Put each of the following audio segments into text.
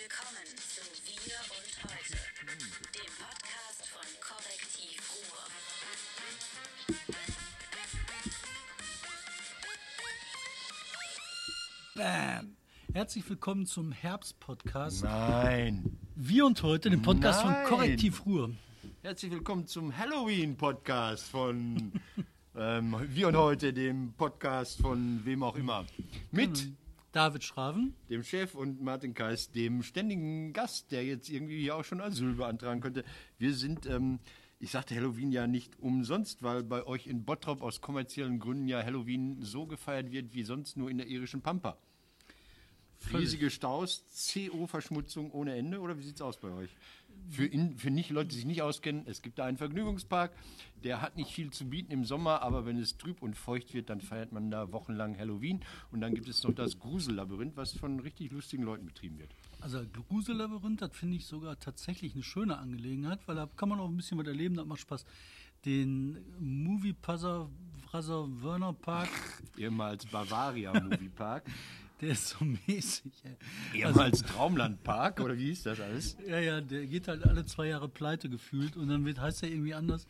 Willkommen zu Wir und Heute, dem Podcast von Korrektiv Ruhr. Bam. Herzlich willkommen zum Herbst-Podcast. Nein. Wir und heute, den Podcast Nein. von Korrektiv Ruhr. Herzlich willkommen zum Halloween-Podcast von ähm, Wir und heute, dem Podcast von wem auch immer. Mit David Schraven. dem Chef und Martin Kais, dem ständigen Gast, der jetzt irgendwie hier auch schon Asyl beantragen könnte. Wir sind, ähm, ich sagte Halloween ja nicht umsonst, weil bei euch in Bottrop aus kommerziellen Gründen ja Halloween so gefeiert wird wie sonst nur in der irischen Pampa. Riesige Staus, CO-Verschmutzung ohne Ende oder wie sieht's aus bei euch? Für, in, für nicht Leute, die sich nicht auskennen, es gibt da einen Vergnügungspark, der hat nicht viel zu bieten im Sommer, aber wenn es trüb und feucht wird, dann feiert man da wochenlang Halloween und dann gibt es noch das Grusellabyrinth, was von richtig lustigen Leuten betrieben wird. Also Grusel-Labyrinth, das finde ich sogar tatsächlich eine schöne Angelegenheit, weil da kann man auch ein bisschen was erleben, das macht Spaß. Den Movie Puzzer Werner Park, Ehemals Bavaria Movie Park, der ist so mäßig. Ey. ehemals Traumland Park oder wie hieß das alles? Ja, ja, der geht halt alle zwei Jahre pleite gefühlt und dann wird, heißt er irgendwie anders.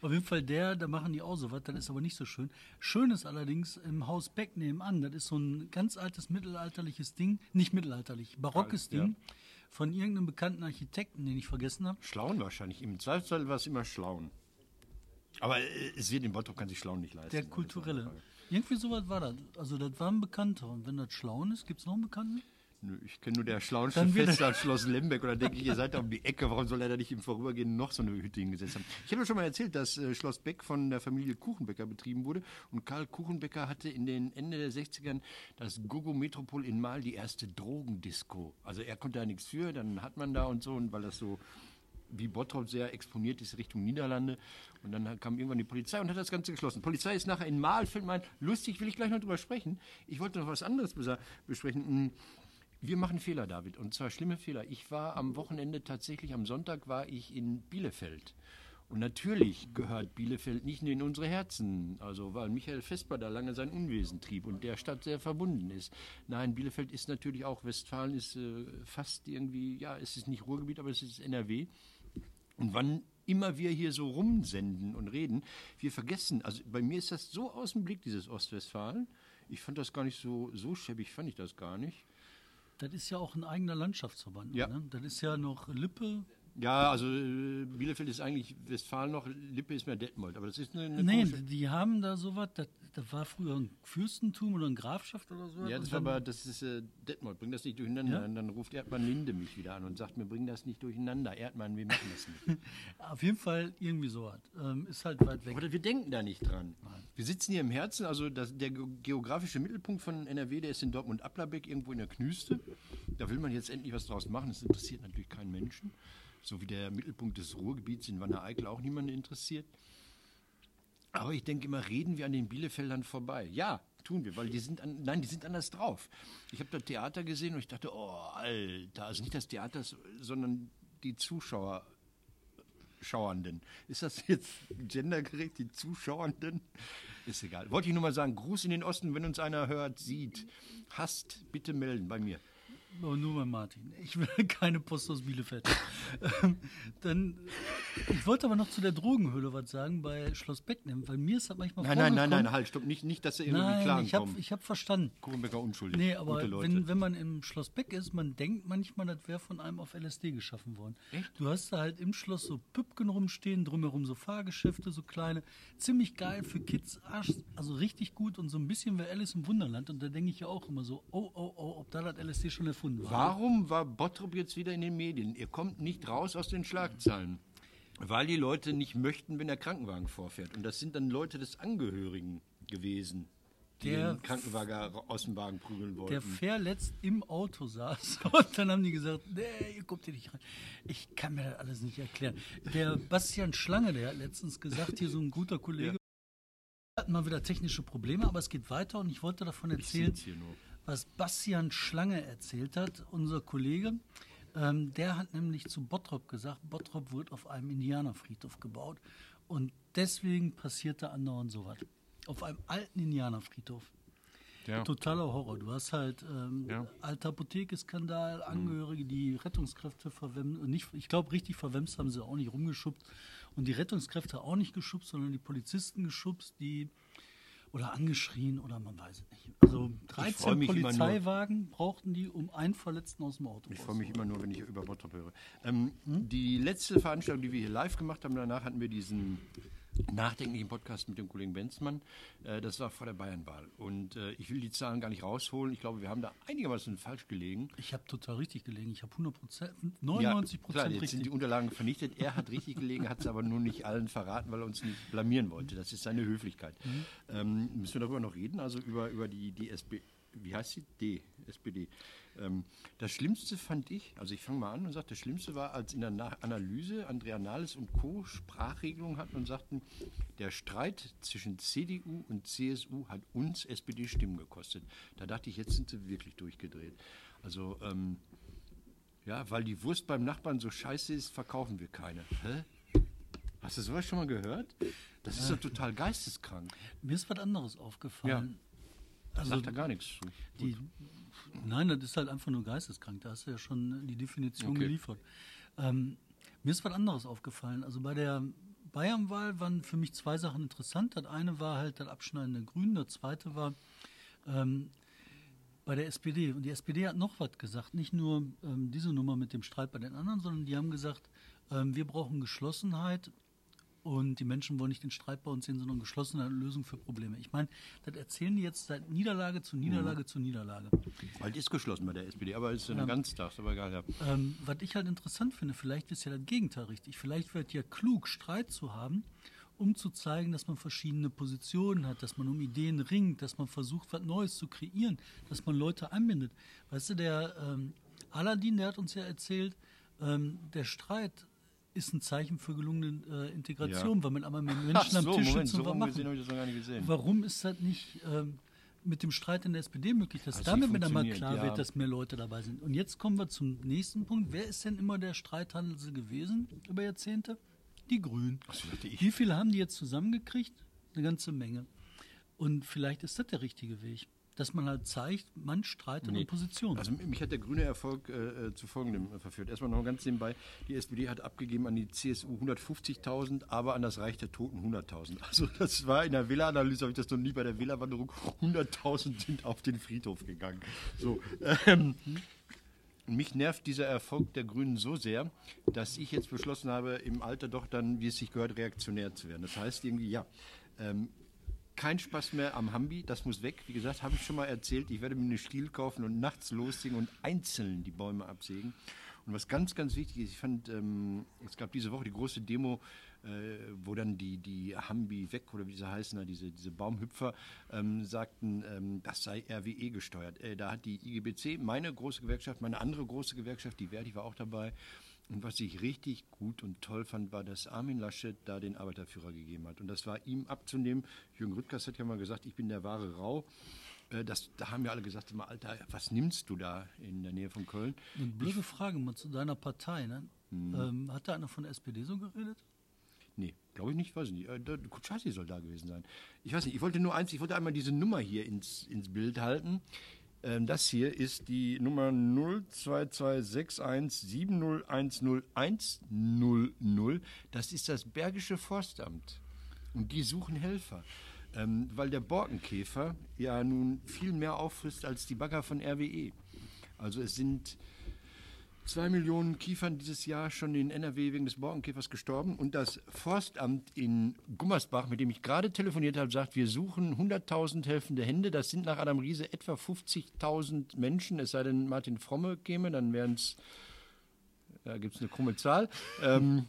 Auf jeden Fall der, da machen die auch so was, das ist aber nicht so schön. Schön ist allerdings im Haus Beck nebenan, das ist so ein ganz altes mittelalterliches Ding, nicht mittelalterlich, barockes ja. Ding von irgendeinem bekannten Architekten, den ich vergessen habe. Schlauen wahrscheinlich. Im Zweifelsfall war es immer Schlauen. Aber äh, es wird in Bottrop kann sich Schlauen nicht leisten. Der ist kulturelle. Irgendwie sowas war das. Also das war ein Bekannter. Und wenn das Schlauen ist, gibt es noch einen Bekannten? Nö, ich kenne nur der Schlauensche Fest an Schloss Lembeck. Oder denke ich, ihr seid da um die Ecke. Warum soll er da nicht im Vorübergehen noch so eine Hütte hingesetzt haben? Ich habe ja schon mal erzählt, dass äh, Schloss Beck von der Familie Kuchenbecker betrieben wurde. Und Karl Kuchenbecker hatte in den Ende der 60ern das Gogo Metropol in Mal die erste Drogendisco. Also er konnte da nichts für, dann hat man da und so. Und weil das so wie Bottrop sehr exponiert ist Richtung Niederlande. Und dann kam irgendwann die Polizei und hat das Ganze geschlossen. Polizei ist nachher in Mahlfeld, mein, lustig, will ich gleich noch drüber sprechen. Ich wollte noch was anderes besprechen. Hm, Wir machen Fehler, David, und zwar schlimme Fehler. Ich war am Wochenende tatsächlich, am Sonntag war ich in Bielefeld. Und natürlich gehört Bielefeld nicht nur in unsere Herzen, also weil Michael Vesper da lange sein Unwesen trieb und der Stadt sehr verbunden ist. Nein, Bielefeld ist natürlich auch, Westfalen ist äh, fast irgendwie, ja, es ist nicht Ruhrgebiet, aber es ist NRW. Und wann immer wir hier so rumsenden und reden, wir vergessen, also bei mir ist das so aus dem Blick, dieses Ostwestfalen. Ich fand das gar nicht so, so schäbig, fand ich das gar nicht. Das ist ja auch ein eigener Landschaftsverband. Ja. Ne? Das ist ja noch Lippe. Ja, also äh, Bielefeld ist eigentlich Westfalen noch, Lippe ist mehr Detmold, aber das ist eine, eine Nee, komische- die haben da sowas, das, das war früher ein Fürstentum oder eine Grafschaft oder so. Ja, das war aber, das ist äh, Detmold, bring das nicht durcheinander. Ja? Und dann ruft Erdmann Linde mich wieder an und sagt mir, bring das nicht durcheinander. Erdmann, wir machen das nicht. Auf jeden Fall irgendwie sowas. Ähm, ist halt weit weg. Oder wir denken da nicht dran. Wir sitzen hier im Herzen, also das, der ge- geografische Mittelpunkt von NRW, der ist in Dortmund-Applerbeck, irgendwo in der Knüste. Da will man jetzt endlich was draus machen. Das interessiert natürlich keinen Menschen. So wie der Mittelpunkt des Ruhrgebiets in Wanne-Eickel auch niemanden interessiert. Aber ich denke immer, reden wir an den Bielefeldern vorbei. Ja, tun wir, weil die sind, an, nein, die sind anders drauf. Ich habe da Theater gesehen und ich dachte, oh, Alter, also nicht das Theater, sondern die Zuschauer. Schauernden. Ist das jetzt gendergerecht, die Zuschauernden? Ist egal. Wollte ich nur mal sagen, Gruß in den Osten, wenn uns einer hört, sieht, hasst, bitte melden bei mir. Oh, nur bei Martin. Ich will keine Post aus Bielefeld. Ähm, Dann, ich wollte aber noch zu der Drogenhöhle was sagen bei Schloss Becknem, weil mir ist das manchmal Nein, nein, nein, nein, halt, stopp, nicht, nicht dass er irgendwie Nein, Klagen ich habe kommen. ich hab verstanden. Kuchenbecker unschuldig. Nee, aber Gute Leute. wenn, wenn man im Schloss Beck ist, man denkt manchmal, das wäre von einem auf LSD geschaffen worden. Echt? Du hast da halt im Schloss so Püppken rumstehen, drumherum so Fahrgeschäfte, so kleine. Ziemlich geil für Kids, Arsch, also richtig gut und so ein bisschen wie Alice im Wunderland. Und da denke ich ja auch immer so, oh, oh, oh, ob da das LSD schon erfunden war. Warum war Bottrop jetzt wieder in den Medien? Ihr kommt nicht raus aus den Schlagzeilen. Weil die Leute nicht möchten, wenn der Krankenwagen vorfährt. Und das sind dann Leute des Angehörigen gewesen, die Der- den Krankenwagen ra- aus dem Wagen prügeln wollten. der verletzt im Auto saß. Und dann haben die gesagt, nee, ihr kommt hier nicht rein. Ich kann mir das alles nicht erklären. Der Bastian Schlange, der hat letztens gesagt, hier so ein guter Kollege, Ja. hatten mal wieder technische Probleme, aber es geht weiter und ich wollte davon ich erzählen, sitz hier nur. Was Bastian Schlange erzählt hat, unser Kollege. Ähm, der hat nämlich zu Bottrop gesagt, Bottrop wird auf einem Indianerfriedhof gebaut und deswegen passierte andauernd sowas. Auf einem alten Indianerfriedhof. Ja. Totaler Horror. Du hast halt ähm, Ja. alter Apotheke-Skandal, Angehörige, die Rettungskräfte verwemst, nicht, ich glaube, richtig verwemst haben sie auch nicht rumgeschubst. Und die Rettungskräfte auch nicht geschubst, sondern die Polizisten geschubst, die oder angeschrien oder man weiß es nicht. Also freu 13 mich immer nur- Polizeiwagen brauchten die, um einen Verletzten aus dem Auto Ich freue mich immer nur, wenn ich über Bottrop höre. Ähm, Die letzte Veranstaltung, die wir hier live gemacht haben, danach hatten wir diesen nachdenklichen Podcast mit dem Kollegen Benzmann. Äh, das war vor der Bayernwahl. Und äh, ich will die Zahlen gar nicht rausholen. Ich glaube, wir haben da einigermaßen falsch gelegen. Ich habe total richtig gelegen. Ich habe 100 Prozent, 99 klar, Prozent jetzt sind die. Unterlagen vernichtet. Er hat richtig gelegen, hat es aber nur nicht allen verraten, weil er uns nicht blamieren wollte. Das ist seine Höflichkeit. Mhm. Ähm, müssen wir darüber noch reden? Also über, über die, die SP, wie heißt sie? D, SPD. Ähm, das Schlimmste fand ich, also ich fange mal an und sage, das Schlimmste war, als in der Na Analyse Andrea Nahles und Co. Sprachregelungen hatten und sagten, der Streit zwischen CDU und CSU hat uns SPD Stimmen gekostet. Da dachte ich, jetzt sind sie wirklich durchgedreht. Also, ähm, ja, weil die Wurst beim Nachbarn so scheiße ist, verkaufen wir keine. Hä? Hast du sowas schon mal gehört? Das ist doch total geisteskrank. Mir ist was anderes aufgefallen. Also, Sagt da gar nichts zu. Die, nein, das ist halt einfach nur geisteskrank. Da hast du ja schon die Definition Okay. geliefert. Ähm, mir ist was anderes aufgefallen. Also bei der Bayernwahl waren für mich zwei Sachen interessant. Das eine war halt das Abschneiden der Grünen. Das zweite war ähm, bei der SPD. Und die SPD hat noch was gesagt. Nicht nur ähm, diese Nummer mit dem Streit bei den anderen, sondern die haben gesagt, ähm, wir brauchen Geschlossenheit und die Menschen wollen nicht den Streit bei uns sehen, sondern Geschlossenheit und Lösung für Probleme. Ich meine, das erzählen die jetzt seit Niederlage zu Niederlage zu Niederlage. Bald ist geschlossen bei der SPD, aber es ist eine Ganztags, aber egal, ja. Ähm, was ich halt interessant finde, vielleicht ist ja das Gegenteil richtig. Vielleicht wird ja klug, Streit zu haben, um zu zeigen, dass man verschiedene Positionen hat, dass man um Ideen ringt, dass man versucht, was Neues zu kreieren, dass man Leute einbindet. Weißt du, der ähm, Aladdin, der hat uns ja erzählt, ähm, der Streit ist ein Zeichen für gelungene äh, Integration, Ja. weil man einmal mit Menschen am so, Tisch Moment, sitzt so und was machen. gesehen habe ich das noch gar nicht gesehen. Warum ist das nicht ähm, mit dem Streit in der SPD möglich, dass Hat damit dann mal klar ja. wird, dass mehr Leute dabei sind? Und jetzt kommen wir zum nächsten Punkt. Wer ist denn immer der Streithandel gewesen über Jahrzehnte? Die Grünen. so, dachte ich. Wie viele haben die jetzt zusammengekriegt? Eine ganze Menge. Und vielleicht ist das der richtige Weg. Dass man halt zeigt, man streitet Nee. um Positionen. Also mich hat der grüne Erfolg äh, äh, zu folgendem äh, verführt. Erstmal noch ganz nebenbei, die SPD hat abgegeben an die CSU 150.000, aber an das Reich der Toten 100.000. Also das war in der Wähleranalyse, habe ich das noch nie bei der Wählerwanderung, 100.000 sind auf den Friedhof gegangen. So, ähm, mich nervt dieser Erfolg der Grünen so sehr, dass ich jetzt beschlossen habe, im Alter doch dann, wie es sich gehört, reaktionär zu werden. Das heißt irgendwie, ja, ähm, kein Spaß mehr am Hambi, das muss weg. Wie gesagt, habe ich schon mal erzählt, ich werde mir eine Stiel kaufen und nachts losziehen und einzeln die Bäume absägen. Und was ganz, ganz wichtig ist, ich fand, ähm, es gab diese Woche die große Demo, äh, wo dann die, die Hambi weg, oder wie sie heißen, diese, diese Baumhüpfer, ähm, sagten, ähm, das sei RWE gesteuert. Äh, da hat die IGBC, meine große Gewerkschaft, meine andere große Gewerkschaft, die Verdi war auch dabei. Und was ich richtig gut und toll fand, war, dass Armin Laschet da den Arbeiterführer gegeben hat. Und das war ihm abzunehmen. Jürgen Rüttgers hat ja mal gesagt, ich bin der wahre Rau. Äh, Das, da haben ja alle gesagt, immer, Alter, was nimmst du da in der Nähe von Köln? Eine blöde Frage mal zu deiner Partei. Ne? Hm. Ähm, hat da einer von der SPD so geredet? Nee, glaube ich nicht, weiß ich nicht. Äh, der Kutschaty soll da gewesen sein. Ich weiß nicht, ich wollte nur eins, ich wollte einmal diese Nummer hier ins, ins Bild halten. Ähm, das hier ist die Nummer 02261701010. Das ist das Bergische Forstamt. Und die suchen Helfer. Ähm, weil der Borkenkäfer ja nun viel mehr auffrisst als die Bagger von RWE. Also es sind Zwei Millionen Kiefern dieses Jahr schon in NRW wegen des Borkenkäfers gestorben. Und das Forstamt in Gummersbach, mit dem ich gerade telefoniert habe, sagt, wir suchen 100.000 helfende Hände. Das sind nach Adam Riese etwa 50.000 Menschen. Es sei denn, Martin Fromme käme, dann wären es, da gibt es eine krumme Zahl. Ähm,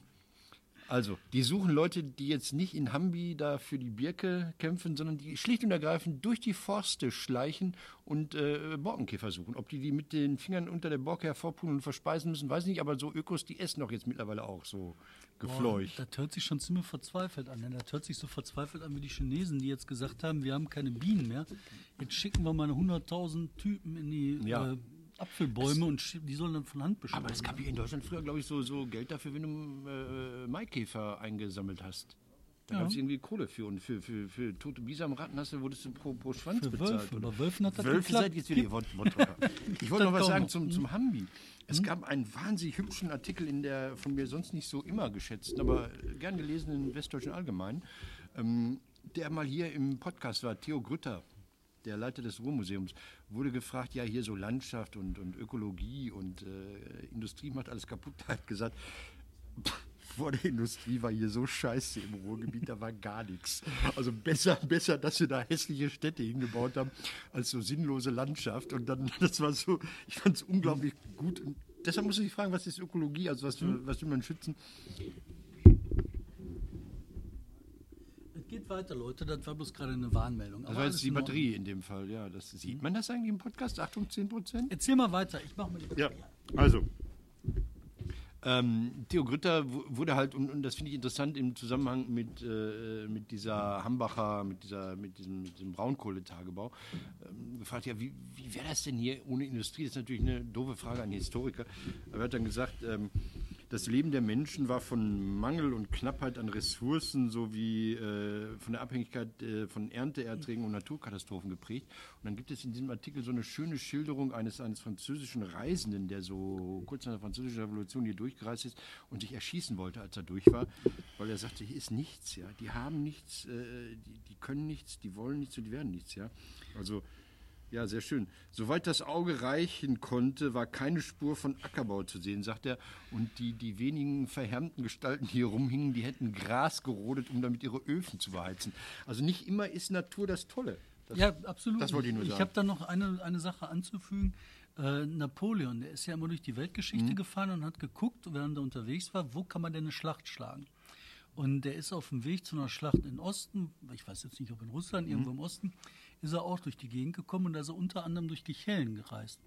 also, die suchen Leute, die jetzt nicht in Hambi da für die Birke kämpfen, sondern die schlicht und ergreifend durch die Forste schleichen und äh, Borkenkäfer suchen. Ob die die mit den Fingern unter der Borke hervorpulen und verspeisen müssen, weiß ich nicht, aber so Ökos, die essen doch jetzt mittlerweile auch so gefleucht. Boah, das hört sich schon ziemlich verzweifelt an. Denn das hört sich so verzweifelt an wie die Chinesen, die jetzt gesagt haben, wir haben keine Bienen mehr. Jetzt schicken wir mal 100.000 Typen in die Ja. äh, Apfelbäume und schi- die sollen dann von Hand beschneiden. Aber es gab hier in Deutschland früher, glaube ich, so, so Geld dafür, wenn du äh, Maikäfer eingesammelt hast. Da gab es irgendwie Kohle für. Und für, für, für tote Bisamratten hast du, wurdest du pro, pro Schwanz Für bezahlt. Wölfe. oder? Wölfen hat das Wölfe seid jetzt wieder, ihr Worttrocker. Ich wollte noch was sagen noch. zum, zum Hambi. Es gab einen wahnsinnig hübschen Artikel in der von mir sonst nicht so immer geschätzten, aber gern gelesenen Westdeutschen Allgemeinen, ähm, der mal hier im Podcast war, Theo Grütter, der Leiter des Ruhrmuseums, wurde gefragt, ja, hier so Landschaft und, und Ökologie und äh, Industrie macht alles kaputt. Er hat gesagt, vor der Industrie war hier so scheiße im Ruhrgebiet, da war gar nichts. Also besser, besser, dass wir da hässliche Städte hingebaut haben, als so sinnlose Landschaft. Und dann, das war so, ich fand es unglaublich gut. Und deshalb muss ich fragen, was ist Ökologie? Also was, was will man schützen? Es geht weiter, Leute. Das war bloß gerade eine Warnmeldung. Das Aber war jetzt die. Batterie in dem Fall, ja. Das, sieht man das eigentlich im Podcast? Achtung, 10 Prozent? Erzähl mal weiter. Ich mach mal die Ja, also. Ähm, Theo Grütter wu- wurde halt, und, und das finde ich interessant im Zusammenhang mit, äh, mit dieser Hambacher, mit, dieser, mit, diesem, mit diesem Braunkohletagebau, ähm, gefragt, ja, wie, wie wäre das denn hier ohne Industrie? Das ist natürlich eine doofe Frage an die Historiker. Aber er hat dann gesagt, ähm, das Leben der Menschen war von Mangel und Knappheit an Ressourcen sowie äh, von der Abhängigkeit äh, von Ernteerträgen und Naturkatastrophen geprägt. Und dann gibt es in diesem Artikel so eine schöne Schilderung eines, eines französischen Reisenden, der so kurz nach der französischen Revolution hier durchgereist ist und sich erschießen wollte, als er durch war, weil er sagte, hier ist nichts, ja, die haben nichts, äh, die, die können nichts, die wollen nichts und die werden nichts, ja. Also ja, sehr schön. Soweit das Auge reichen konnte, war keine Spur von Ackerbau zu sehen, sagt er. Und die, die wenigen verhärmten Gestalten, die hier rumhingen, die hätten Gras gerodet, um damit ihre Öfen zu beheizen. Also nicht immer ist Natur das Tolle. Das, Ja, absolut. Das wollte ich nur Ich sagen. habe da noch eine, eine Sache anzufügen. Äh, Napoleon, der ist ja immer durch die Weltgeschichte Mhm. gefahren und hat geguckt, während er unterwegs war, wo kann man denn eine Schlacht schlagen. Und der ist auf dem Weg zu einer Schlacht im Osten, ich weiß jetzt nicht, ob in Russland, irgendwo Mhm. im Osten, ist er auch durch die Gegend gekommen und da ist er unter anderem durch die Chellen gereist.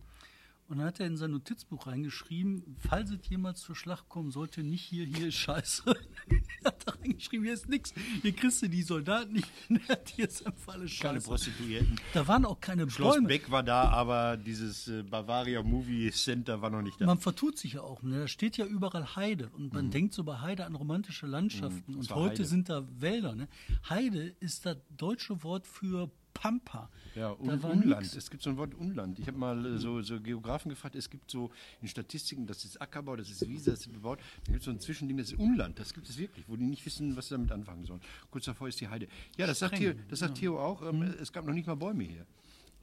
Und dann hat er in sein Notizbuch reingeschrieben, falls es jemals zur Schlacht kommen sollte, nicht hier, hier ist Scheiße. er hat da reingeschrieben, hier ist nichts. Hier kriegst du die Soldaten nicht. hier ist einfach alles Keine Scheiße. Prostituierten. Da waren auch keine Schloss Bäume. Beck war da, aber dieses äh, Bavaria Movie Center war noch nicht da. Man vertut sich ja auch. Ne? Da steht ja überall Heide. Und man denkt so bei Heide an romantische Landschaften. Und Mhm. war heute Heide. sind da Wälder. Ne? Heide ist das deutsche Wort für Pampa. Ja, da Un war Unland. nix. Es gibt so ein Wort Unland. Ich habe mal äh, so, so Geografen gefragt, es gibt so in Statistiken, das ist Ackerbau, das ist Wiese, das ist bebaut. Da gibt es so ein Zwischending, das ist Unland. Das gibt es wirklich, wo die nicht wissen, was sie damit anfangen sollen. Kurz davor ist die Heide. Ja, das sagt, Streng, Theo, das sagt Theo auch. Ähm, Es gab noch nicht mal Bäume hier.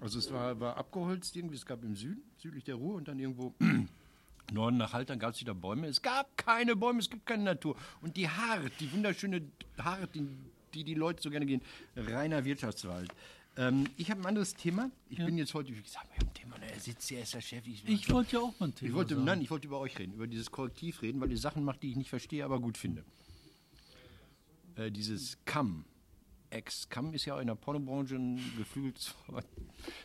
Also es war, war abgeholzt irgendwie, es gab im Süden, südlich der Ruhr und dann irgendwo Norden nach Haltern gab es wieder Bäume. Es gab keine Bäume, es gibt keine Natur. Und die Haare, die wunderschöne Haare, die die, die Leute so gerne gehen, reiner Wirtschaftswald. Ähm, ich habe ein anderes Thema. Ich bin jetzt heute, wie gesagt, haben ein Thema, ne, er sitzt hier, er ist der Chef. Ich, Ich wollte ja auch mal ein Thema ich wollte, sagen. nein, ich wollte über euch reden, über dieses Korrektiv reden, weil ihr Sachen macht, die ich nicht verstehe, aber gut finde. Äh, dieses Kamm. Ex. Kamm ist ja auch in der Pornobranche ein geflügeltes Wort.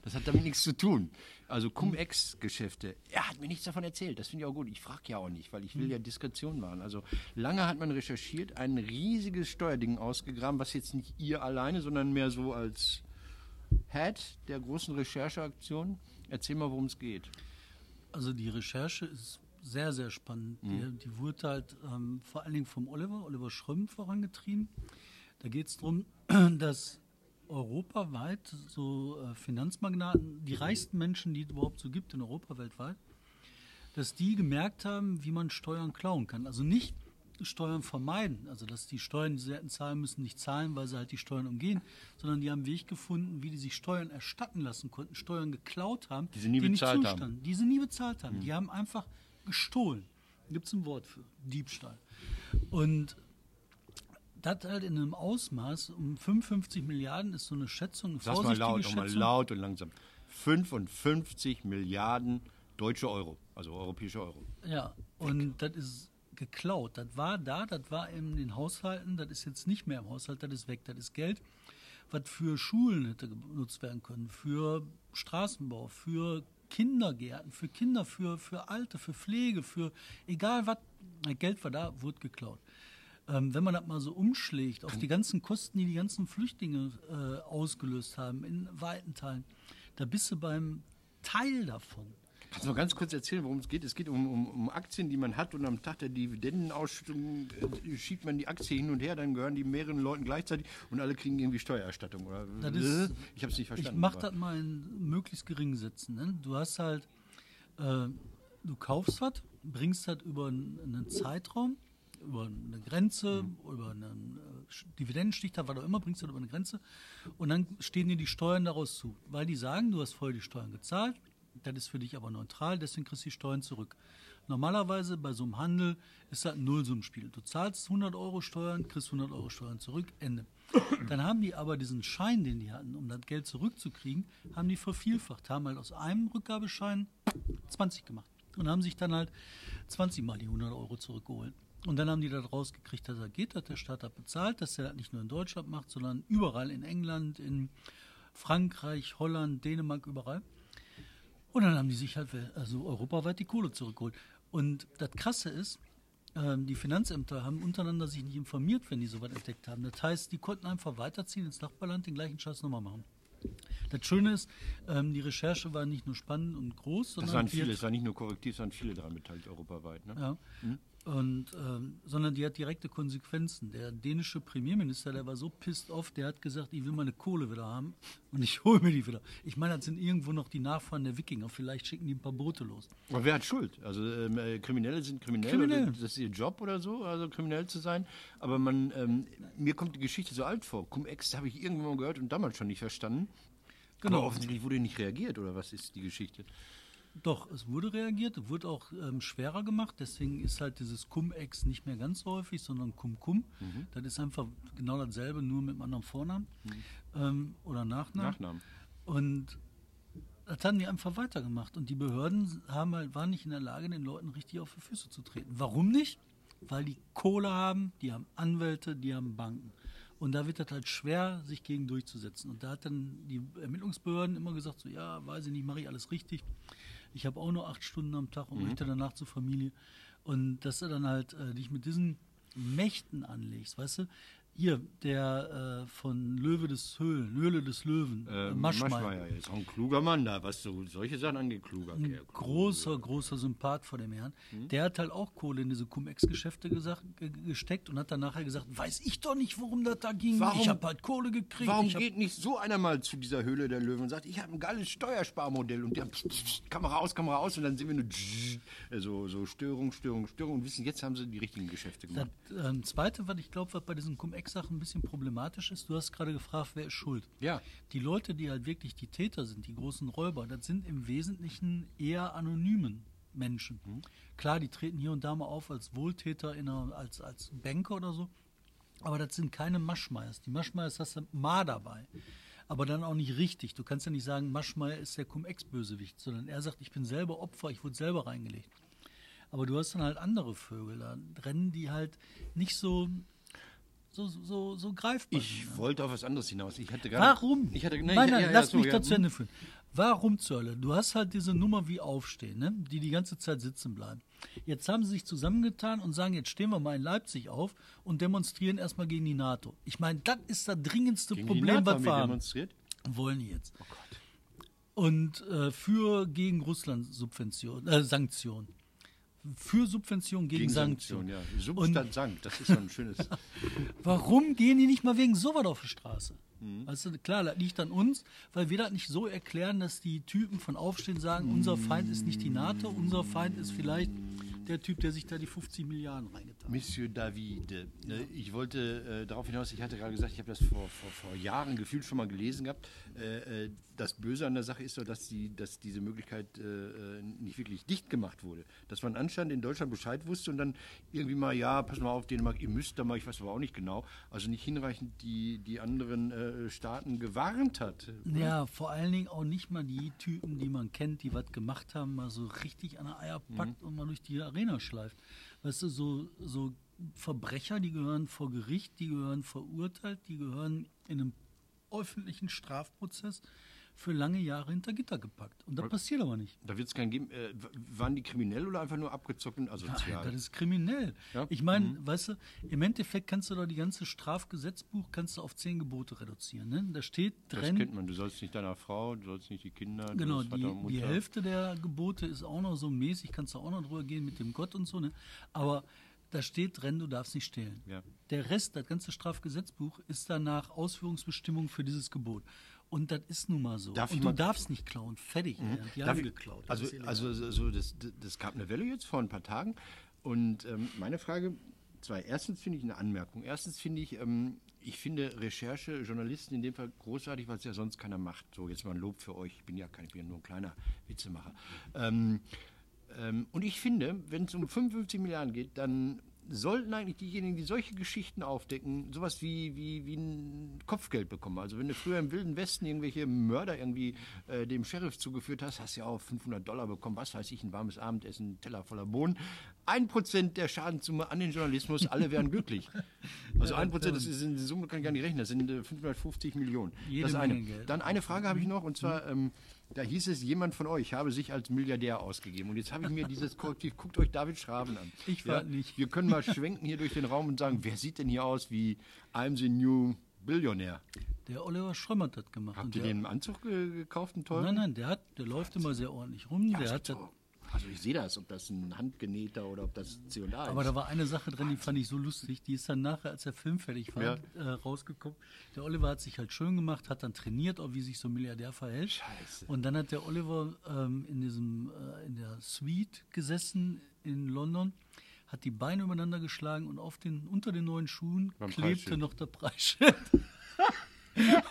Das hat damit nichts zu tun. Also Cum-Ex-Geschäfte. Er hat mir nichts davon erzählt. Das finde ich auch gut. Ich frage ja auch nicht, weil ich will ja Diskretion wahren. Also lange hat man recherchiert, ein riesiges Steuerding ausgegraben, was jetzt nicht ihr alleine, sondern mehr so als Head der großen Rechercheaktion. Erzähl mal, worum es geht. Also die Recherche ist sehr, sehr spannend. Mhm. Die, die wurde halt ähm, vor allen Dingen vom Oliver, Oliver Schrömm vorangetrieben. Da geht es darum, dass europaweit so äh, Finanzmagnaten, die reichsten Menschen, die es überhaupt so gibt in Europa weltweit, dass die gemerkt haben, wie man Steuern klauen kann. Also nicht Steuern vermeiden, also dass die Steuern, die sie hätten zahlen müssen, nicht zahlen, weil sie halt die Steuern umgehen, sondern die haben einen Weg gefunden, wie die sich Steuern erstatten lassen konnten, Steuern geklaut haben, Die sie nie bezahlt haben. die sie nie bezahlt haben. Die haben einfach gestohlen. Gibt es ein Wort für Diebstahl. Und das halt in einem Ausmaß um 55 Milliarden ist so eine Schätzung, eine Sag mal laut, Schätzung. laut und langsam. 55 Milliarden deutsche Euro, also europäische Euro. Ja, und das ist geklaut. Das war da, das war in den Haushalten, das ist jetzt nicht mehr im Haushalt, das ist weg. Das ist Geld, was für Schulen hätte genutzt werden können, für Straßenbau, für Kindergärten, für Kinder, für, für Alte, für Pflege, für egal was. Geld war da, wurde geklaut. Ähm, wenn man das mal so umschlägt auf die ganzen Kosten, die die ganzen Flüchtlinge äh, ausgelöst haben, in weiten Teilen, da bist du beim Teil davon. Kannst du mal ganz kurz erzählen, worum es geht? Es geht um, um, um Aktien, die man hat und am Tag der Dividendenausschüttung äh, schiebt man die Aktie hin und her, dann gehören die mehreren Leuten gleichzeitig und alle kriegen irgendwie Steuererstattung. Oder? Ist- ich habe es nicht verstanden. Ich mach aber- das mal in möglichst geringen Sätzen. Ne? Du hast halt, äh, du kaufst was, bringst das über einen, einen Zeitraum, über eine Grenze, über einen äh, Dividendenstichtag, was auch immer, bringst du das über eine Grenze und dann stehen dir die Steuern daraus zu. Weil die sagen, du hast vorher die Steuern gezahlt, das ist für dich aber neutral, deswegen kriegst du die Steuern zurück. Normalerweise bei so einem Handel ist das ein Nullsummenspiel. Du zahlst 100 Euro Steuern, kriegst 100 Euro Steuern zurück, Ende. Dann haben die aber diesen Schein, den die hatten, um das Geld zurückzukriegen, haben die vervielfacht, haben halt aus einem Rückgabeschein 20 gemacht und haben sich dann halt 20 mal die 100 Euro zurückgeholt. Und dann haben die da rausgekriegt, dass er geht, dass der Staat das bezahlt, dass er das nicht nur in Deutschland macht, sondern überall in England, in Frankreich, Holland, Dänemark, überall. Und dann haben die sich halt also europaweit die Kohle zurückgeholt. Und das Krasse ist, ähm, die Finanzämter haben untereinander sich nicht informiert, wenn die sowas entdeckt haben. Das heißt, die konnten einfach weiterziehen ins Nachbarland, den gleichen Scheiß nochmal machen. Das Schöne ist, ähm, die Recherche war nicht nur spannend und groß, Das sondern waren die viele, hat- es waren nicht nur korrektiv, es waren viele daran beteiligt, europaweit. Ne? ja. Und, ähm, sondern die hat direkte Konsequenzen. Der dänische Premierminister, der war so pissed off, der hat gesagt, ich will meine Kohle wieder haben und ich hole mir die wieder. Ich meine, das sind irgendwo noch die Nachfahren der Wikinger. Vielleicht schicken die ein paar Boote los. Aber wer hat Schuld? Also ähm, äh, Kriminelle sind kriminell, Kriminell. Das ist ihr Job oder so, also kriminell zu sein. Aber man, ähm, mir kommt die Geschichte so alt vor. Cum-Ex habe ich irgendwann mal gehört und damals schon nicht verstanden. Genau. Aber offensichtlich wurde nicht reagiert, oder was ist die Geschichte? Doch, es wurde reagiert, es wurde auch ähm, schwerer gemacht, deswegen ist halt dieses Cum-Ex nicht mehr ganz so häufig, sondern Cum-Cum. Das ist einfach genau dasselbe, nur mit einem anderen Vornamen ähm, oder Nachnamen. Nachnamen. Und das haben die einfach weitergemacht. Und die Behörden haben halt, waren nicht in der Lage, den Leuten richtig auf die Füße zu treten. Warum nicht? Weil die Kohle haben, die haben Anwälte, die haben Banken. Und da wird das halt schwer, sich gegen durchzusetzen. Und da hat dann die Ermittlungsbehörden immer gesagt, so ja, weiß ich nicht, mache ich alles richtig. Ich habe auch nur acht Stunden am Tag und möchte danach zur Familie. Und dass du dann halt äh, dich mit diesen Mächten anlegst, weißt du? Hier, der äh, von Löwe des Höhlen, Höhle des Löwen, äh, Ähm, Maschmeyer. Maschmeyer ist auch ein kluger Mann da, was so solche Sachen angeht, kluger Ein Kerl. großer, großer Sympath vor dem Herrn. Der hat halt auch Kohle in diese Cum-Ex-Geschäfte gesteckt und hat dann nachher gesagt, weiß ich doch nicht, worum das da ging. Warum- ich habe halt Kohle gekriegt. Warum geht nicht so einer mal zu dieser Höhle der Löwen und sagt, ich habe ein geiles Steuersparmodell und der pst, pst, Kamera aus, Kamera aus und dann sehen wir nur äh, so, so Störung, Störung, Störung und wissen, jetzt haben sie die richtigen Geschäfte das gemacht. ähm, Zweite, was ich glaube, was bei diesen Cum-Ex-Sachen ein bisschen problematisch ist, du hast gerade gefragt, wer ist schuld? Ja. Die Leute, die halt wirklich die Täter sind, die großen Räuber, das sind im Wesentlichen eher anonymen Menschen. Klar, die treten hier und da mal auf als Wohltäter, in einer, als, als Banker oder so, aber das sind keine Maschmeyers. Die Maschmeyers hast du mal dabei. Aber dann auch nicht richtig. Du kannst ja nicht sagen, Maschmeyer ist der Cum-Ex-Bösewicht, sondern er sagt, ich bin selber Opfer, ich wurde selber reingelegt. Aber du hast dann halt andere Vögel da rennen, die halt nicht so, so, so, so greifbar sind. Ich wollte auf was anderes hinaus. Ich hatte gerade, Warum? Ich hatte, nee, nein, ich- nein, ja, ja, lass so, mich ja, da zu hm. Ende führen. Warum zur Hölle? Du hast halt diese Nummer wie Aufstehen, ne? die die ganze Zeit sitzen bleiben. Jetzt haben sie sich zusammengetan und sagen, jetzt stehen wir mal in Leipzig auf und demonstrieren erstmal gegen die NATO. Ich meine, das ist das dringendste Gegen Problem, was wir haben. demonstriert. Wollen jetzt. Oh Gott. Und äh, für gegen Russland Subvention, äh, Sanktionen. Für Subvention gegen, Gegen Sanktionen. Sanktionen, ja. Substant Sankt, das ist so ein schönes. Warum gehen die nicht mal wegen sowas auf die Straße? Mhm. Du, klar, das liegt an uns, weil wir das nicht so erklären, dass die Typen von Aufstehen sagen, unser Feind ist nicht die NATO, unser Feind ist vielleicht der Typ, der sich da die 50 Milliarden reingetan hat. Monsieur David, äh, ich wollte äh, darauf hinaus, ich hatte gerade gesagt, ich habe das vor, vor, vor Jahren gefühlt schon mal gelesen gehabt. Äh, äh, das Böse an der Sache ist so, dass, die, dass diese Möglichkeit äh, äh, nicht wirklich dicht gemacht wurde. Dass man anscheinend in Deutschland Bescheid wusste und dann irgendwie mal, ja, pass mal auf, Dänemark, ihr müsst da mal, ich weiß aber auch nicht genau, also nicht hinreichend die, die anderen Staaten gewarnt hat. Ja, vor allen Dingen auch nicht mal die Typen, die man kennt, die was gemacht haben, mal so richtig an der Eier packt und mal durch die Arena schleift. Weißt du, so, so Verbrecher, die gehören vor Gericht, die gehören verurteilt, die gehören in einem öffentlichen Strafprozess für lange Jahre hinter Gitter gepackt. Und das passiert aber nicht. Da wird es keinen geben. Äh, waren die kriminell oder einfach nur abgezockt und asozial? Das ist kriminell. Ja? Ich meine, weißt du, im Endeffekt kannst du doch die ganze Strafgesetzbuch kannst du auf zehn Gebote reduzieren. Ne? Da steht das drin, kennt man. Du sollst nicht deiner Frau, du sollst nicht die Kinder, Genau, die, die Hälfte der Gebote ist auch noch so mäßig, kannst du auch noch drüber gehen mit dem Gott und so, ne? Aber da steht drin, du darfst nicht stehlen. Ja. Der Rest, das ganze Strafgesetzbuch, ist danach Ausführungsbestimmung für dieses Gebot. Und das ist nun mal so. Darf und du darfst nicht klauen. Fertig. Ja. Die Darf haben geklaut. Also, also, also das, das, gab eine Welle jetzt vor ein paar Tagen. Und ähm, meine Frage, zwei. Erstens finde ich eine Anmerkung. Erstens finde ich, ähm, ich finde Recherche, Journalisten in dem Fall großartig, weil es ja sonst keiner macht. So, jetzt mal ein Lob für euch. Ich bin ja kein, ich bin ja nur ein kleiner Witzemacher. Ähm, ähm, und ich finde, wenn es um 55 Milliarden geht, dann sollten eigentlich diejenigen, die solche Geschichten aufdecken, sowas wie, wie, wie ein Kopfgeld bekommen. Also wenn du früher im Wilden Westen irgendwelche Mörder irgendwie äh, dem Sheriff zugeführt hast, hast du ja auch 500 Dollar bekommen, was weiß ich, ein warmes Abendessen, ein Teller voller Bohnen. Ein Prozent der Schadenssumme an den Journalismus, alle wären glücklich. Also ein Prozent, das ist in Summe, kann ich gar nicht rechnen, das sind äh, 550 Millionen. Jede das eine. Dann eine Frage habe ich noch, und zwar, ähm, da hieß es, jemand von euch habe sich als Milliardär ausgegeben. Und jetzt habe ich mir dieses Korrektiv, guckt euch David Schraven an. Ich war nicht. Wir können mal schwenken hier durch den Raum und sagen, wer sieht denn hier aus wie I'm the new Billionär? der Oliver Schrömer hat das gemacht. Habt ihr den im Anzug ge gekauft, einen tollen? nein, nein, der, hat, der läuft immer sehr ordentlich rum. Ja, der hat so- Also ich sehe das, ob das ein handgenähter oder ob das C&A ist. Aber da war eine Sache drin, die fand ich so lustig. Die ist dann nachher, als der Film fertig war, Ja. äh, rausgekommen. Der Oliver hat sich halt schön gemacht, hat dann trainiert, auch wie sich so ein Milliardär verhält. Scheiße. Und dann hat der Oliver ähm, in diesem äh, in der Suite gesessen in London, hat die Beine übereinander geschlagen und auf den unter den neuen Schuhen Beim klebte Preisschild. noch der Preisschild.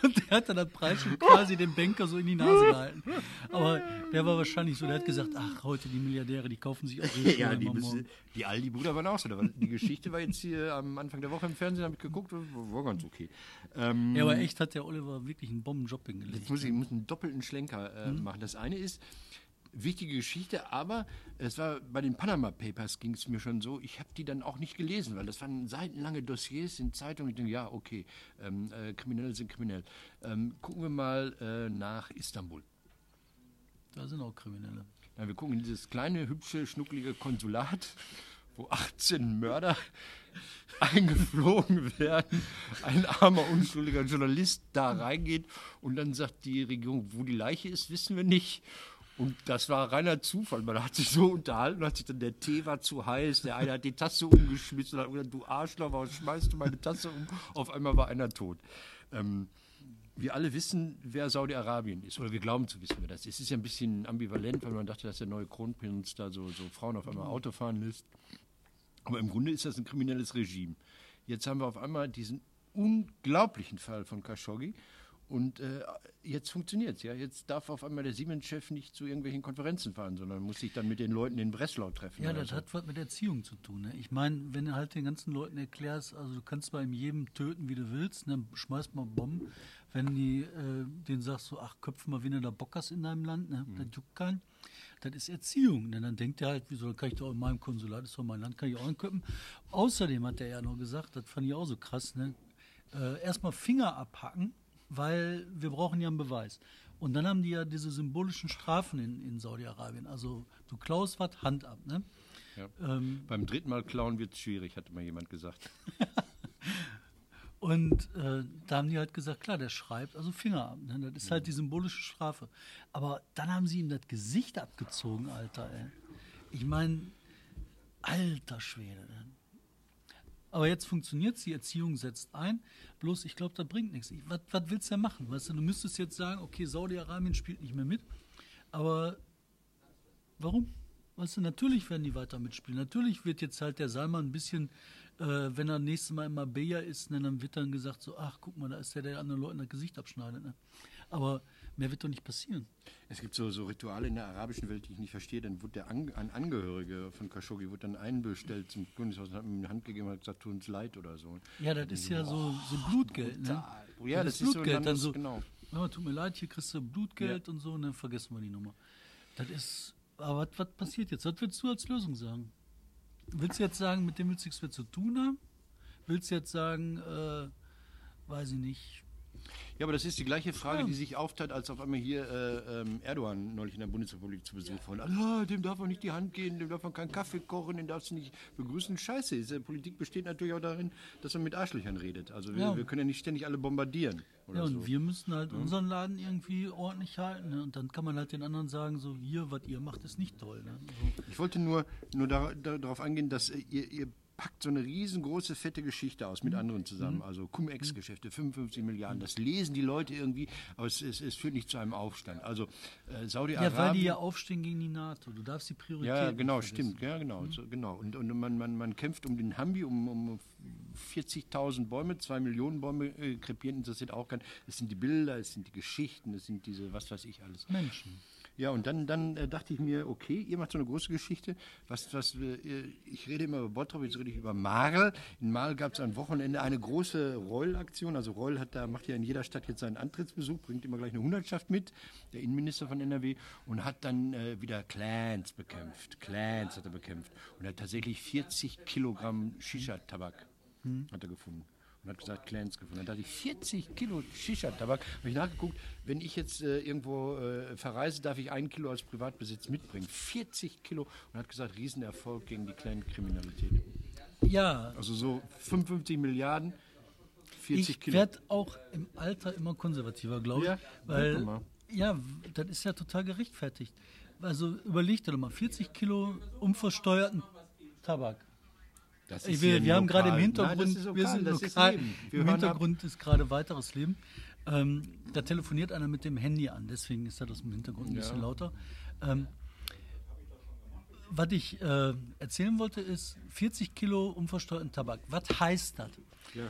Und der hat dann das Preisschild quasi dem Banker so in die Nase gehalten. Aber der war wahrscheinlich so, der hat gesagt, ach, heute die Milliardäre, die kaufen sich auch ihre ja, die, müssen, die Aldi-Brüder waren auch so. Die Geschichte war jetzt hier am Anfang der Woche im Fernsehen, habe ich geguckt, war, ganz okay. Ähm, Ja, aber echt hat der Oliver wirklich einen Bombenjob hingelegt. Jetzt muss ich muss einen doppelten Schlenker äh, machen. Das eine ist, wichtige Geschichte, aber es war bei den Panama Papers ging es mir schon so, ich habe die dann auch nicht gelesen, weil das waren seitenlange Dossiers in Zeitungen. Ich denke, ja, okay, ähm, äh, Kriminelle sind kriminell. Ähm, gucken wir mal äh, nach Istanbul. Da sind auch Kriminelle. Ja, wir gucken in dieses kleine, hübsche, schnucklige Konsulat, wo 18 Mörder eingeflogen werden. Ein armer, unschuldiger Journalist da reingeht und dann sagt die Regierung, wo die Leiche ist, wissen wir nicht. Und das war reiner Zufall. Man hat sich so unterhalten, hat sich dann, der Tee war zu heiß, der eine hat die Tasse umgeschmissen und hat gesagt, du Arschloch, warum schmeißt du meine Tasse um? Auf einmal war einer tot. Ähm, wir alle wissen, wer Saudi-Arabien ist, oder wir glauben zu wissen, wer das ist. Es ist ja ein bisschen ambivalent, weil man dachte, dass der neue Kronprinz da so, so Frauen auf einmal Auto fahren lässt. Aber im Grunde ist das ein kriminelles Regime. Jetzt haben wir auf einmal diesen unglaublichen Fall von Khashoggi. Und äh, jetzt funktioniert es. Ja? Jetzt darf auf einmal der Siemens-Chef nicht zu irgendwelchen Konferenzen fahren, sondern muss sich dann mit den Leuten in Breslau treffen. Ja, das so. hat was mit Erziehung zu tun. Ne? Ich meine, wenn du halt den ganzen Leuten erklärst, also du kannst bei jedem töten, wie du willst, dann schmeißt mal Bomben. Wenn die äh, denen sagst so, ach, köpf mal, wenn du da Bock hast in deinem Land, ne? das juckt keinen. Das ist Erziehung. Ne? Dann denkt er halt, wieso kann ich doch in meinem Konsulat, das ist doch mein Land, kann ich auch anköppen. Außerdem hat er ja noch gesagt, das fand ich auch so krass, ne? äh, erstmal Finger abhacken, weil wir brauchen ja einen Beweis. Und dann haben die ja diese symbolischen Strafen in, in Saudi-Arabien. Also du klaust was, Hand ab. Ne? Ja. Ähm, Beim dritten Mal klauen wird es schwierig, hatte mal jemand gesagt. und äh, da haben die halt gesagt, klar, der schreibt, also Finger ab. Ne? Das ist halt die symbolische Strafe. Aber dann haben sie ihm das Gesicht abgezogen, Alter. Ey. Ich meine, alter Schwede. Ne? Aber jetzt funktioniert die Erziehung setzt ein. Bloß, ich glaube, das bringt nichts. Ich- Was, willst du denn machen? Weißt du, du müsstest jetzt sagen, okay, Saudi-Arabien spielt nicht mehr mit. Aber warum? Weißt du, natürlich werden die weiter mitspielen. Natürlich wird jetzt halt der Salman ein bisschen, äh, wenn er nächstes Mal in Marbella ist, dann wird dann gesagt so, ach, guck mal, da ist der, der anderen Leuten das Gesicht abschneidet. Ne? Aber mehr wird doch nicht passieren. Es gibt so, so Rituale in der arabischen Welt, die ich nicht verstehe. Dann wird der An ein Angehörige von Khashoggi wird dann einbestellt zum Königshaus und hat ihm eine Hand gegeben und hat gesagt, tut uns leid oder so. Ja, das ist ja so, so Blutgeld. Ne? Ja, das ist so ein Blutgeld. Dann Landes- so, genau. ja, tut mir leid, hier kriegst du Blutgeld und so, und dann vergessen wir die Nummer. Das ist, aber was, was passiert jetzt? Was willst du als Lösung sagen? Willst du jetzt sagen, mit dem willst du nichts mehr zu tun haben? Willst du jetzt sagen, äh, weiß ich nicht, Ja, aber das ist die gleiche Frage, die sich auftat, als auf einmal hier äh, ähm, Erdogan neulich in der Bundesrepublik zu Besuch war. Ah, dem darf man nicht die Hand geben, dem darf man keinen Kaffee kochen, den darfst du nicht begrüßen. Scheiße, diese Politik besteht natürlich auch darin, dass man mit Arschlöchern redet. Also wir, Ja. wir können ja nicht ständig alle bombardieren. Ja, und so. wir müssen halt unseren Laden irgendwie ordentlich halten. Ne? Und dann kann man halt den anderen sagen, so hier, was ihr macht, ist nicht toll. Ne? So. Ich wollte nur, nur da, da, darauf eingehen, dass äh, ihr, ihr packt so eine riesengroße, fette Geschichte aus mit anderen zusammen. Also Cum-Ex-Geschäfte, 55 Milliarden. Das lesen die Leute irgendwie, aber es, es, es führt nicht zu einem Aufstand. Also äh, Saudi-Arabien... Ja, weil die ja aufstehen gegen die NATO. Du darfst die Priorität Ja, genau, stimmt, ja, genau, so, genau. Und, und man, man, man kämpft um den Hambi, um, um 40.000 Bäume, zwei Millionen Bäume äh, krepieren, interessiert auch keinen. Es sind die Bilder, es sind die Geschichten, es sind diese, was weiß ich alles. Menschen. Ja, und dann, dann äh, dachte ich mir, okay, ihr macht so eine große Geschichte. Was, was, äh, ich rede immer über Bottrop, jetzt rede ich über Marl. In Marl gab es am Wochenende eine große Roll-Aktion. Also Roll hat da, macht ja in jeder Stadt jetzt seinen Antrittsbesuch, bringt immer gleich eine Hundertschaft mit, der Innenminister von NRW, und hat dann äh, wieder Clans bekämpft. Clans hat er bekämpft. Und er hat tatsächlich 40 Kilogramm Shisha-Tabak hat er gefunden. Und hat gesagt, Clans gefunden. Dann dachte ich, 40 Kilo Shisha-Tabak. Habe ich nachgeguckt, wenn ich jetzt äh, irgendwo äh, verreise, darf ich ein Kilo als Privatbesitz mitbringen. 40 Kilo. Und hat gesagt, Riesenerfolg gegen die Clan-Kriminalität. Ja, Also so 55 Milliarden, 40 ich Kilo. werde auch im Alter immer konservativer, glaube ich. Ja, weil, ja, das ist ja total gerechtfertigt. Also überleg dir doch mal, 40 Kilo unversteuerten Tabak. Das Ey, ist wir, wir haben gerade im. Hintergrund, Nein, lokal, wir sind lokal. Wir im hören ab. Hintergrund ist gerade weiteres Leben. Ähm, da telefoniert einer mit dem Handy an, deswegen ist das dem Hintergrund ein Ja. bisschen lauter. Ähm, was ich äh, erzählen wollte, ist 40 Kilo unversteuerten Tabak. Was heißt das?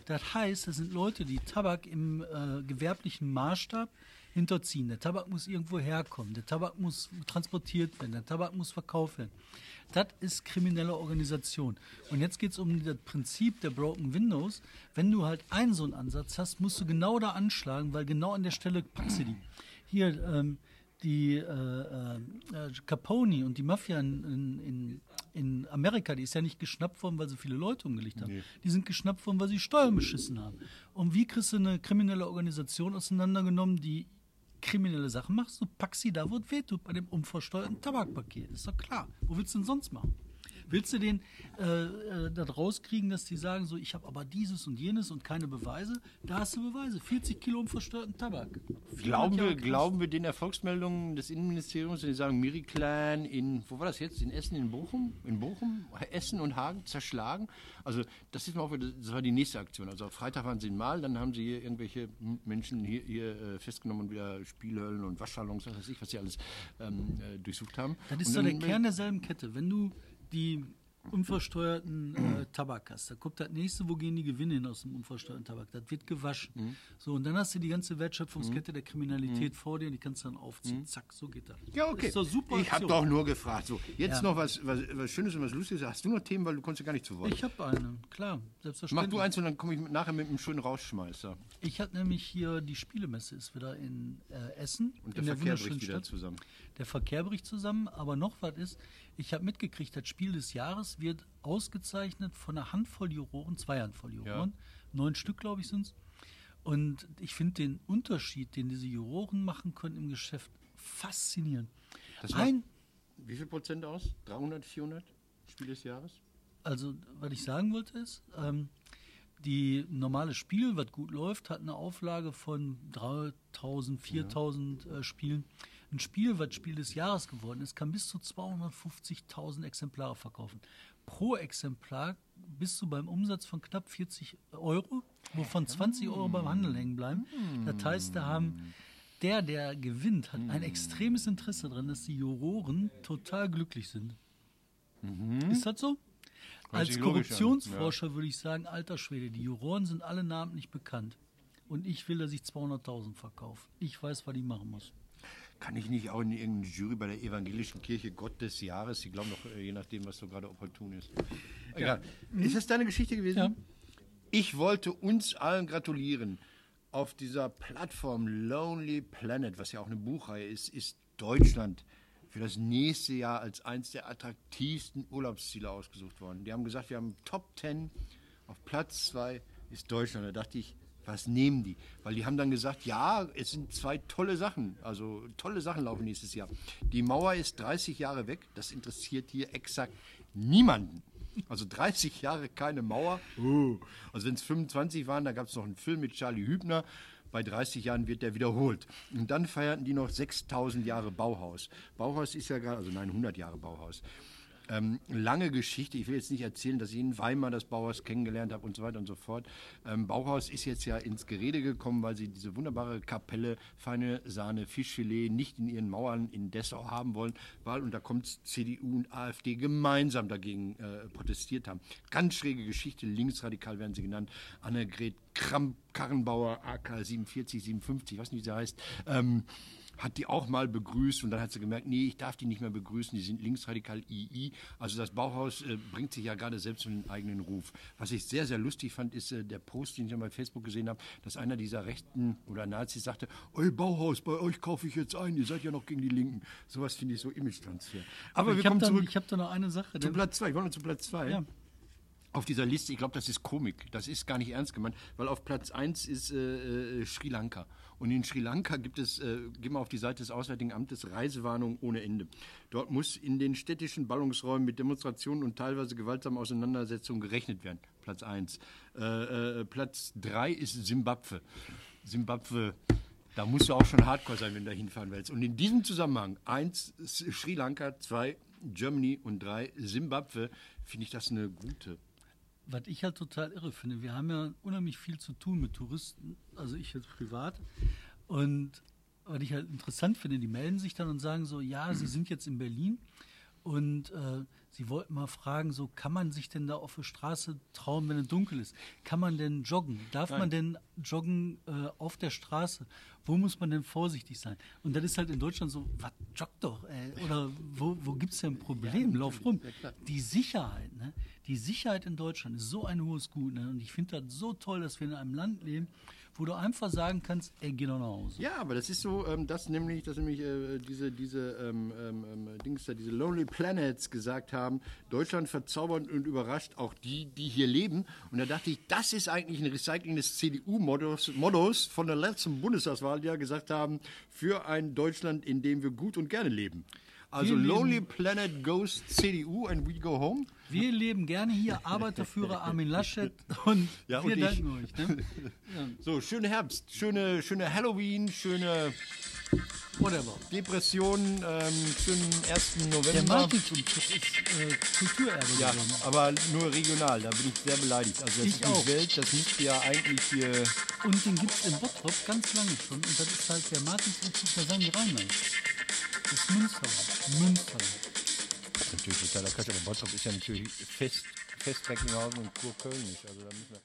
Das heißt, das sind Leute, die Tabak im äh, gewerblichen Maßstab hinterziehen. Der Tabak muss irgendwo herkommen, der Tabak muss transportiert werden, der Tabak muss verkauft werden. Das ist kriminelle Organisation. Und jetzt geht es um das Prinzip der Broken Windows. Wenn du halt einen so einen Ansatz hast, musst du genau da anschlagen, weil genau an der Stelle packst du die. Hier, ähm, die äh, äh, äh, Capone und die Mafia in, in, in, in Amerika, die ist ja nicht geschnappt worden, weil sie viele Leute umgelegt haben. Die sind geschnappt worden, weil sie Steuern beschissen haben. Und wie kriegst du eine kriminelle Organisation auseinandergenommen, die kriminelle Sachen macht? Du packst sie da, wo es wehtut, bei dem unversteuerten Tabakpaket. Ist doch klar. Wo willst du denn sonst machen? Willst du den äh, äh, da rauskriegen, dass die sagen, so, ich habe aber dieses und jenes und keine Beweise? Da hast du Beweise. 40 Kilo unversteuerten Tabak. 400 Glauben wir, glauben wir den Erfolgsmeldungen des Innenministeriums, wenn die sagen, Miriclan in, wo war das jetzt? In Essen, in Bochum? In Bochum, Essen und Hagen zerschlagen? Also, das ist mal auch, das war die nächste Aktion. Also, Freitag waren sie in Mal, dann haben sie hier irgendwelche Menschen hier, hier äh, festgenommen und wieder Spielhöllen und Waschsalons, was weiß ich, was sie alles ähm, äh, durchsucht haben. Das ist Und so der Kern derselben Kette. Wenn du die unversteuerten äh, Tabak hast, da kommt das nächste, wo gehen die Gewinne hin aus dem unversteuerten Tabak? Das wird gewaschen. Mhm. So, und dann hast du die ganze Wertschöpfungskette der Kriminalität vor dir und die kannst du dann aufziehen. Zack, so geht das. Mhm. Ja, okay. Das ist doch super. ich habe doch nur gefragt. So, jetzt Ja. noch was, was, was Schönes und was Lustiges. Hast du noch Themen, weil du konntest ja gar nicht zu Wort. Ich habe eine, klar, Mach selbstverständlich. du eins und dann komme ich nachher mit einem schönen Rausschmeißer. Ich hatte nämlich hier die Spielemesse ist wieder in äh, Essen. Und der in Verkehr wunderschönen bricht wieder Stadt. zusammen. Der Verkehr bricht zusammen, aber noch was ist, ich habe mitgekriegt, das Spiel des Jahres wird ausgezeichnet von einer Handvoll Juroren, zwei Handvoll Juroren, neun Stück, glaube ich, sind es. Und ich finde den Unterschied, den diese Juroren machen können im Geschäft, faszinierend. Das macht- Ein, Wie viel Prozent aus? 300, 400 Spiel des Jahres? also was ich sagen wollte ist, ähm, die normale Spiel, was gut läuft, hat eine Auflage von 3000, 4000 äh, Spielen. Ein Spiel, was Spiel des Jahres geworden ist, kann bis zu 250.000 Exemplare verkaufen. Pro Exemplar bist du beim Umsatz von knapp 40 Euro, wovon 20 Euro beim Handel hängen bleiben. Das heißt, da haben der, der gewinnt, hat ein extremes Interesse daran, dass die Juroren total glücklich sind. Ist das so? Als Korruptionsforscher würde ich sagen, alter Schwede, die Juroren sind alle namentlich bekannt. Und ich will, dass ich 200.000 verkaufe. Ich weiß, was ich machen muss. Kann ich nicht auch in irgendeine Jury bei der evangelischen Kirche Gott des Jahres? Die glauben doch, äh, je nachdem, was so gerade opportun ist. Egal. Ist das deine Geschichte gewesen? Ja. Ich wollte uns allen gratulieren. Auf dieser Plattform Lonely Planet, was ja auch eine Buchreihe ist, ist Deutschland für das nächste Jahr als eines der attraktivsten Urlaubsziele ausgesucht worden. Die haben gesagt, wir haben Top 10, auf Platz 2 ist Deutschland. Da dachte ich, Was nehmen die? Weil die haben dann gesagt, ja, es sind zwei tolle Sachen, also tolle Sachen laufen nächstes Jahr. Die Mauer ist 30 Jahre weg, das interessiert hier exakt niemanden. Also 30 Jahre keine Mauer. Oh. Also wenn es 25 waren, da gab es noch einen Film mit Charlie Hübner. Bei 30 Jahren wird der wiederholt. Und dann feierten die noch 6000 Jahre Bauhaus. Bauhaus ist ja gerade, also nein, 100 Jahre Bauhaus. Ähm, lange Geschichte. Ich will jetzt nicht erzählen, dass ich in Weimar das Bauhaus kennengelernt habe und so weiter und so fort. Ähm, Bauhaus ist jetzt ja ins Gerede gekommen, weil sie diese wunderbare Kapelle, feine Sahne, Fischfilet nicht in ihren Mauern in Dessau haben wollen, weil, und da kommt CDU und AfD gemeinsam dagegen äh, protestiert haben. Ganz schräge Geschichte, linksradikal werden sie genannt. Annegret Kramp-Karrenbauer, AK 47, 57, was nicht, wie sie heißt. Ähm, hat die auch mal begrüßt und dann hat sie gemerkt, nee, ich darf die nicht mehr begrüßen, die sind linksradikal II. Also das Bauhaus äh, bringt sich ja gerade selbst um den eigenen Ruf. Was ich sehr, sehr lustig fand, ist äh, der Post, den ich bei Facebook gesehen habe, dass einer dieser Rechten oder Nazis sagte, ey Bauhaus, bei euch kaufe ich jetzt ein, ihr seid ja noch gegen die Linken. Sowas finde ich so Image-Transfer. Aber, wir kommen zurück. Ich habe da noch eine Sache. Zu Platz zwei, ich wollte zu Platz zwei. Ja auf dieser Liste, ich glaube, das ist Komik, das ist gar nicht ernst gemeint, weil auf Platz 1 ist äh, äh, Sri Lanka. Und in Sri Lanka gibt es, äh, gehen wir auf die Seite des Auswärtigen Amtes, Reisewarnung ohne Ende. Dort muss in den städtischen Ballungsräumen mit Demonstrationen und teilweise gewaltsamen Auseinandersetzungen gerechnet werden. Platz 1. Äh, äh, Platz 3 ist Simbabwe. Simbabwe, da musst du auch schon Hardcore sein, wenn du da hinfahren willst. Und in diesem Zusammenhang, 1 Sri Lanka, 2 Germany und 3 Simbabwe, finde ich das eine gute was ich halt total irre finde, wir haben ja unheimlich viel zu tun mit Touristen, also ich jetzt privat. Und was ich halt interessant finde, die melden sich dann und sagen so, ja, sie sind jetzt in Berlin und äh, sie wollten mal fragen, so kann man sich denn da auf der Straße trauen, wenn es dunkel ist? Kann man denn joggen? Darf Nein. man denn joggen äh, auf der Straße? Wo muss man denn vorsichtig sein? Und das ist halt in Deutschland so, was joggt doch? Ey? Oder wo, wo gibt es denn ein Problem? Ja, Lauf rum. Ja, die Sicherheit, ne? die Sicherheit in Deutschland ist so ein hohes Gut. Ne? Und ich finde das so toll, dass wir in einem Land leben, wo du einfach sagen kannst, ey, geh doch nach Hause. Ja, aber das ist so, ähm, das nämlich, dass nämlich äh, diese, diese ähm, ähm, ähm, Dings da, diese Lonely Planets gesagt haben, Deutschland verzaubert und überrascht auch die, die hier leben. Und da dachte ich, das ist eigentlich ein Recycling des CDU-Mottos von der letzten Bundestagswahl, die ja gesagt haben, für ein Deutschland, in dem wir gut und gerne leben. Also wir Lonely Planet goes CDU and we go home. Wir leben gerne hier, Arbeiterführer Armin Laschet und ja, wir und danken euch. Ne? Ja. So, schöne Herbst, schöne, schöne Halloween, schöne Whatever. Depression, ähm, schönen 1. November. Der Martinsumzug ist äh, Kulturerbe Ja, geworden. aber nur regional, da bin ich sehr beleidigt. Also das ich ist auch. die Welt, das müsste ja eigentlich hier... Und den gibt es in Bottrop ganz lange schon und das ist halt der Martinsumzug, da sagen die Rheinland. Das ist Münsterland. Münsterland. Natürlich totaler Quatsch, aber Bottrop ist ja natürlich fest, fest Recklinghausen und Kurköln nicht. Also da müssen wir